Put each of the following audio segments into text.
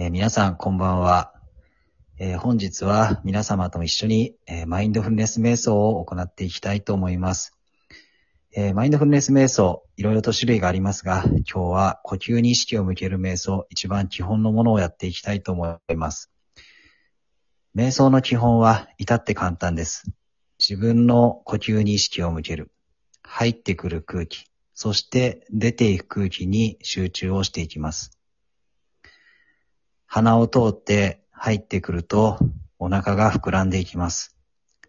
えー皆さん、こんばんは。えー本日は皆様と一緒に、えーマインドフルネス瞑想を行っていきたいと思います。えマインドフルネス瞑想、いろいろと種類がありますが、今日は呼吸に意識を向ける瞑想、一番基本のものをやっていきたいと思います。瞑想の基本は至って簡単です。自分の呼吸に意識を向ける。入ってくる空気、そして出ていく空気に集中をしていきます。鼻を通って入ってくるとお腹が膨らんでいきます。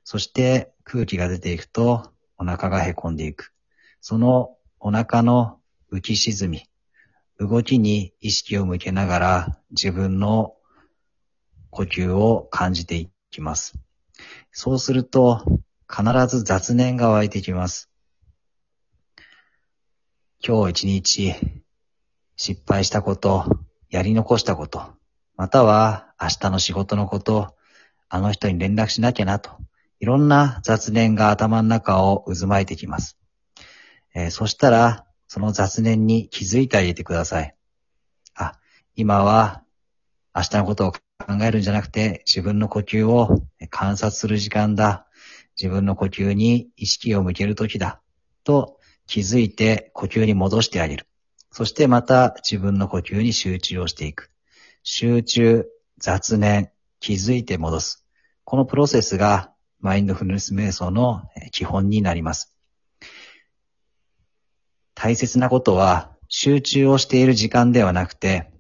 そして空気が出ていくとお腹がへこんでいく。そのお腹の浮き沈み、動きに意識を向けながら自分の呼吸を感じていきます。そうすると必ず雑念が湧いてきます。今日一日失敗したこと、やり残したこと、または明日の仕事のこと、あの人に連絡しなきゃなと、いろんな雑念が頭の中を渦巻いてきます。えーそしたら、その雑念に気づいてあげてください。あ、今は明日のことを考えるんじゃなくて、自分の呼吸を観察する時間だ。自分の呼吸に意識を向けるときだ。と気づいて呼吸に戻してあげる。そしてまた自分の呼吸に集中をしていく。集中、雑念、気づいて戻す。このプロセスがマインドフルネス瞑想の基本になります。大切なことは集中をしている時間ではなくて、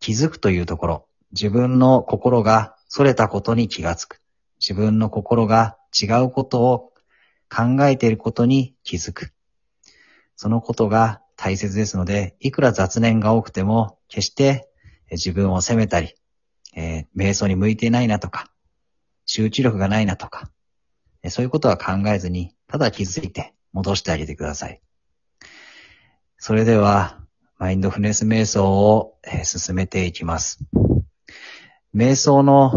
気づくというところ、自分の心が逸れたことに気がつく。自分の心が違うことを考えていることに気づく。そのことが大切ですので、いくら雑念が多くても、決して自分を責めたり、えー瞑想に向いてないなとか、集中力がないなとか、えそういうことは考えずに、ただ気づいて戻してあげてください。それでは、マインドフネス瞑想をえ進めていきます。瞑想の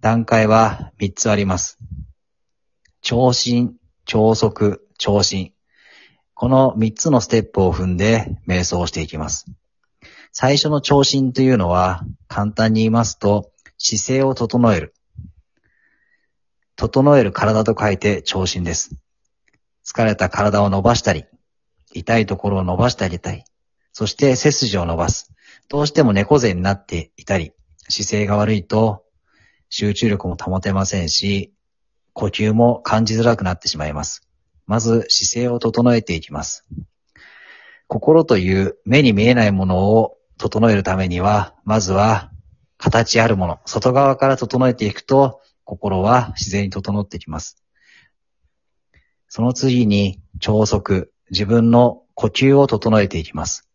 段階は3つあります。長心、長速、長心。この3つのステップを踏んで瞑想をしていきます。最初の長心というのは、簡単に言いますと、姿勢を整える。整える体と書いて長心です。疲れた体を伸ばしたり、痛いところを伸ばしてあげたい。そして背筋を伸ばす。どうしても猫背になっていたり、姿勢が悪いと集中力も保てませんし、呼吸も感じづらくなってしまいます。まず姿勢を整えていきます。心という目に見えないものを整えるためには、まずは形あるもの、外側から整えていくと、心は自然に整ってきます。その次に、超速、自分の呼吸を整えていきます。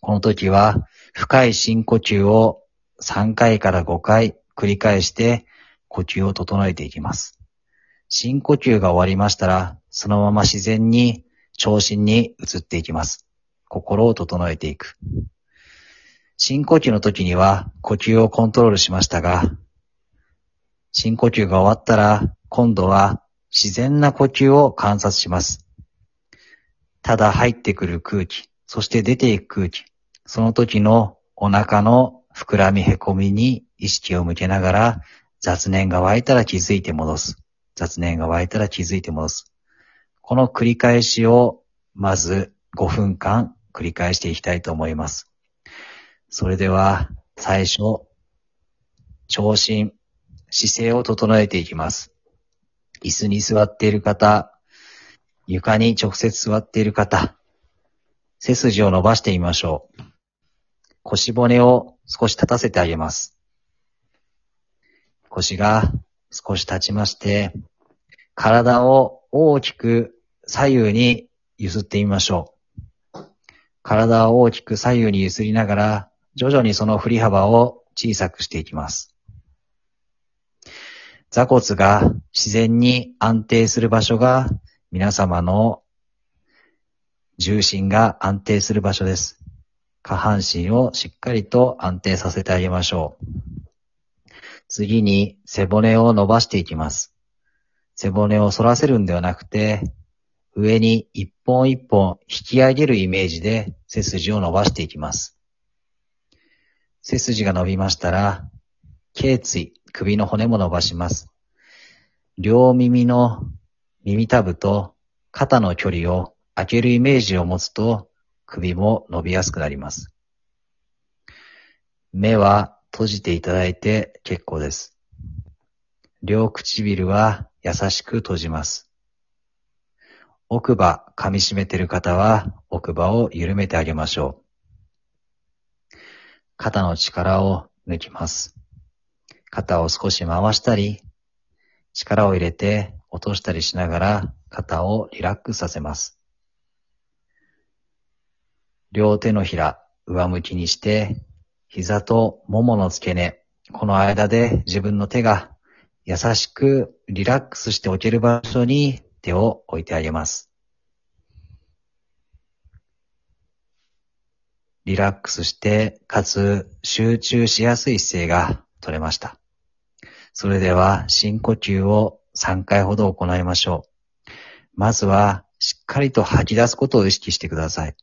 この時は、深い深呼吸を3回から5回繰り返して、呼吸を整えていきます。深呼吸が終わりましたら、そのまま自然に長心に移っていきます。心を整えていく。深呼吸の時には呼吸をコントロールしましたが、深呼吸が終わったら、今度は自然な呼吸を観察します。ただ入ってくる空気、そして出ていく空気、その時のお腹の膨らみへこみに意識を向けながら、雑念が湧いたら気づいて戻す。雑念が湧いたら気づいて戻す。この繰り返しを、まず5分間繰り返していきたいと思います。それでは、最初、長心、姿勢を整えていきます。椅子に座っている方、床に直接座っている方、背筋を伸ばしてみましょう。腰骨を少し立たせてあげます。腰が少し立ちまして、体を大きく左右に揺すってみましょう。体を大きく左右に揺すりながら、徐々にその振り幅を小さくしていきます。座骨が自然に安定する場所が皆様の重心が安定する場所です。下半身をしっかりと安定させてあげましょう。次に背骨を伸ばしていきます。背骨を反らせるんではなくて、上に一本一本引き上げるイメージで背筋を伸ばしていきます。背筋が伸びましたら、頸椎、首の骨も伸ばします。両耳の耳たぶと肩の距離を開けるイメージを持つと首も伸びやすくなります。目は閉じていただいて結構です。両唇は優しく閉じます。奥歯噛み締めている方は奥歯を緩めてあげましょう。肩の力を抜きます。肩を少し回したり、力を入れて落としたりしながら肩をリラックスさせます。両手のひら上向きにして、膝とももの付け根、この間で自分の手が優しくリラックスしておける場所に手を置いてあげます。リラックスして、かつ集中しやすい姿勢が取れました。それでは深呼吸を3回ほど行いましょう。まずはしっかりと吐き出すことを意識してください。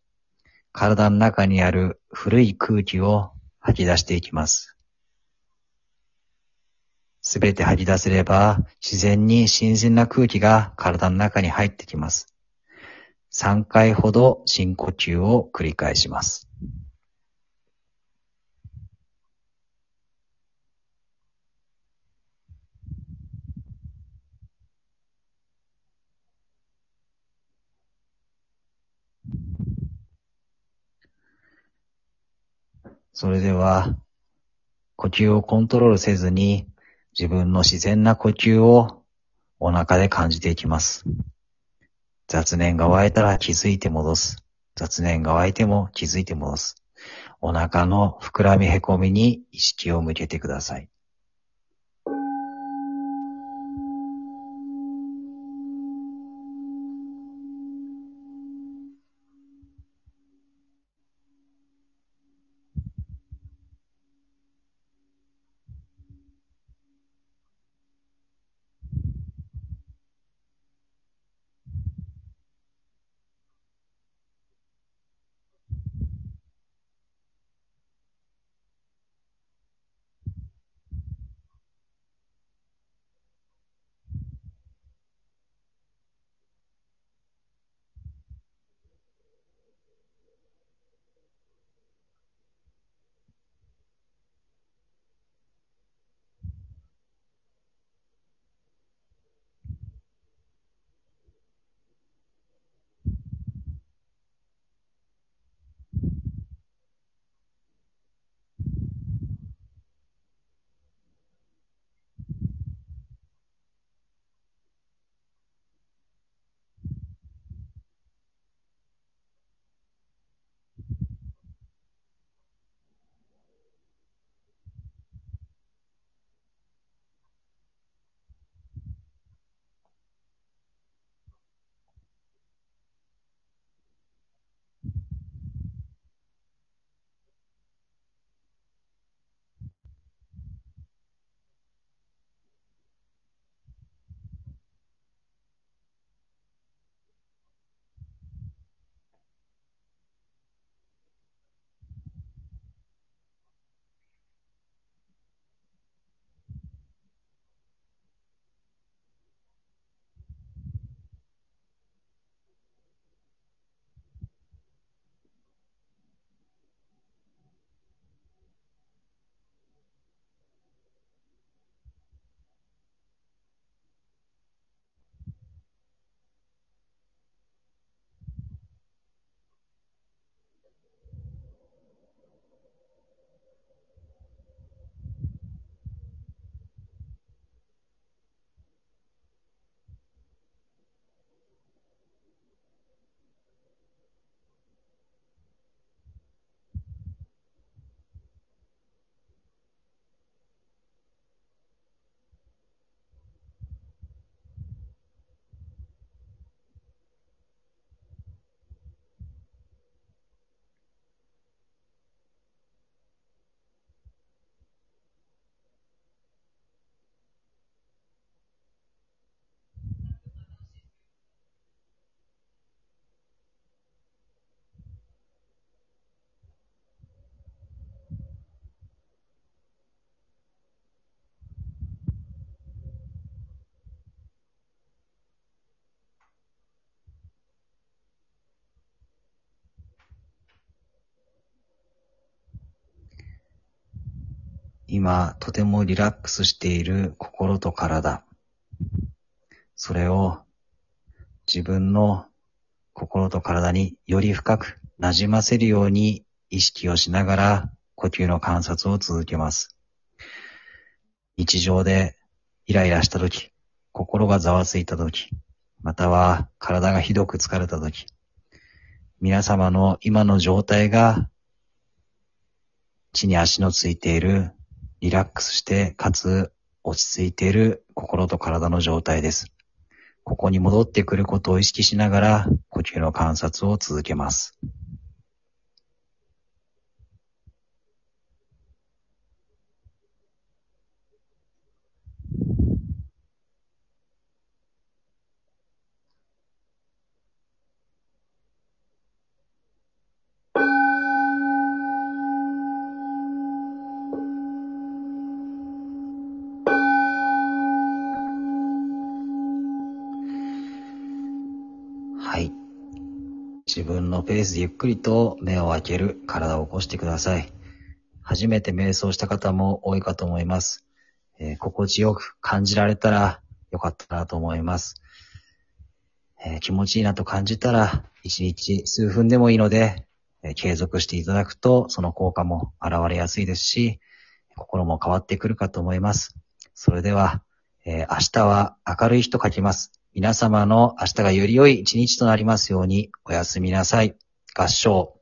体の中にある古い空気を吐き出していきます。すべて吐き出せれば自然に新鮮な空気が体の中に入ってきます。3回ほど深呼吸を繰り返します。それでは、呼吸をコントロールせずに、自分の自然な呼吸をお腹で感じていきます。雑念が湧いたら気づいて戻す。雑念が湧いても気づいて戻す。お腹の膨らみへこみに意識を向けてください。今とてもリラックスしている心と体、それを自分の心と体により深く馴染ませるように意識をしながら呼吸の観察を続けます。日常でイライラしたとき、心がざわついたとき、または体がひどく疲れたとき、皆様の今の状態が地に足のついているリラックスして、かつ落ち着いている心と体の状態です。ここに戻ってくることを意識しながら呼吸の観察を続けます。のペースでゆっくりと目を開ける体を起こしてください。初めて瞑想した方も多いかと思います。えー、心地よく感じられたらよかったなと思います。えー、気持ちいいなと感じたら、一日数分でもいいので、えー、継続していただくと、その効果も現れやすいですし、心も変わってくるかと思います。それでは、え明日は明るい日と書きます。皆様の明日がより良い一日となりますようにおやすみなさい。合唱。